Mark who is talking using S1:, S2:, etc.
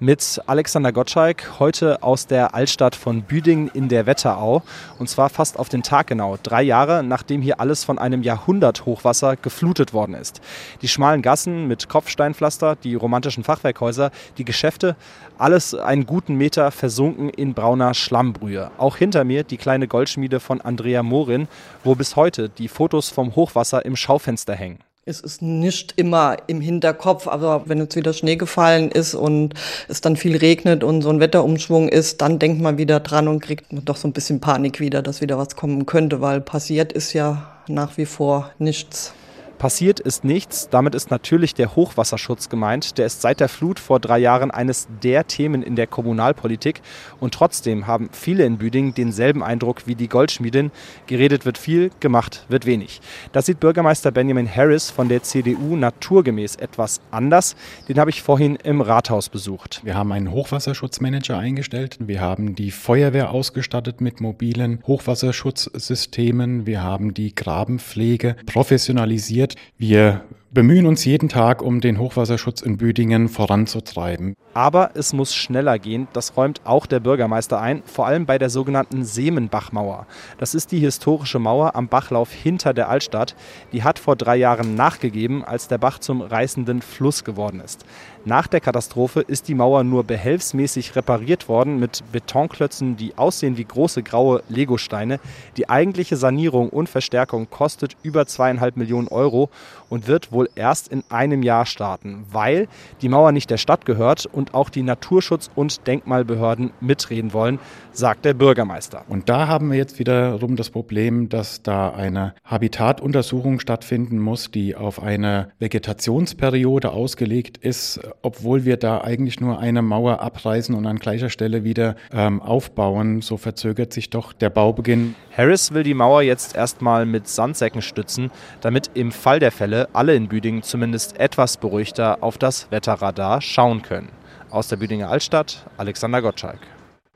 S1: mit Alexander Gottschalk, heute aus der Altstadt von Büdingen in der Wetterau. Und zwar fast auf den Tag genau, drei Jahre nachdem hier alles von einem Jahrhunderthochwasser geflutet worden ist. Die schmalen Gassen mit Kopfsteinpflaster, die romantischen Fachwerkhäuser, die Geschäfte, alles einen guten Meter versunken in brauner Schlammbrühe. Auch hinter mir die kleine Goldschmiede von Andrea Morin, wo bis heute die Fotos vom Hochwasser im Schaufenster hängen.
S2: Es ist nicht immer im Hinterkopf, aber wenn jetzt wieder Schnee gefallen ist und es dann viel regnet und so ein Wetterumschwung ist, dann denkt man wieder dran und kriegt doch so ein bisschen Panik wieder, dass wieder was kommen könnte, weil passiert ist ja nach wie vor nichts.
S1: Passiert ist nichts. Damit ist natürlich der Hochwasserschutz gemeint. Der ist seit der Flut vor drei Jahren eines der Themen in der Kommunalpolitik. Und trotzdem haben viele in Büdingen denselben Eindruck wie die Goldschmiedin. Geredet wird viel, gemacht wird wenig. Das sieht Bürgermeister Benjamin Harris von der CDU naturgemäß etwas anders. Den habe ich vorhin im Rathaus besucht.
S3: Wir haben einen Hochwasserschutzmanager eingestellt. Wir haben die Feuerwehr ausgestattet mit mobilen Hochwasserschutzsystemen. Wir haben die Grabenpflege professionalisiert. Wir bemühen uns jeden Tag, um den Hochwasserschutz in Büdingen voranzutreiben.
S1: Aber es muss schneller gehen, das räumt auch der Bürgermeister ein, vor allem bei der sogenannten Seemenbachmauer. Das ist die historische Mauer am Bachlauf hinter der Altstadt. Die hat vor drei Jahren nachgegeben, als der Bach zum reißenden Fluss geworden ist. Nach der Katastrophe ist die Mauer nur behelfsmäßig repariert worden mit Betonklötzen, die aussehen wie große graue Legosteine. Die eigentliche Sanierung und Verstärkung kostet über zweieinhalb Millionen Euro und wird wohl erst in einem Jahr starten, weil die Mauer nicht der Stadt gehört und auch die Naturschutz- und Denkmalbehörden mitreden wollen, sagt der Bürgermeister.
S3: Und da haben wir jetzt wiederum das Problem, dass da eine Habitatuntersuchung stattfinden muss, die auf eine Vegetationsperiode ausgelegt ist, obwohl wir da eigentlich nur eine Mauer abreißen und an gleicher Stelle wieder ähm, aufbauen. So verzögert sich doch der Baubeginn.
S1: Harris will die Mauer jetzt erstmal mit Sandsäcken stützen, damit im Fall der Fälle alle in Büdingen zumindest etwas beruhigter auf das Wetterradar schauen können. Aus der Büdinger Altstadt, Alexander Gottschalk.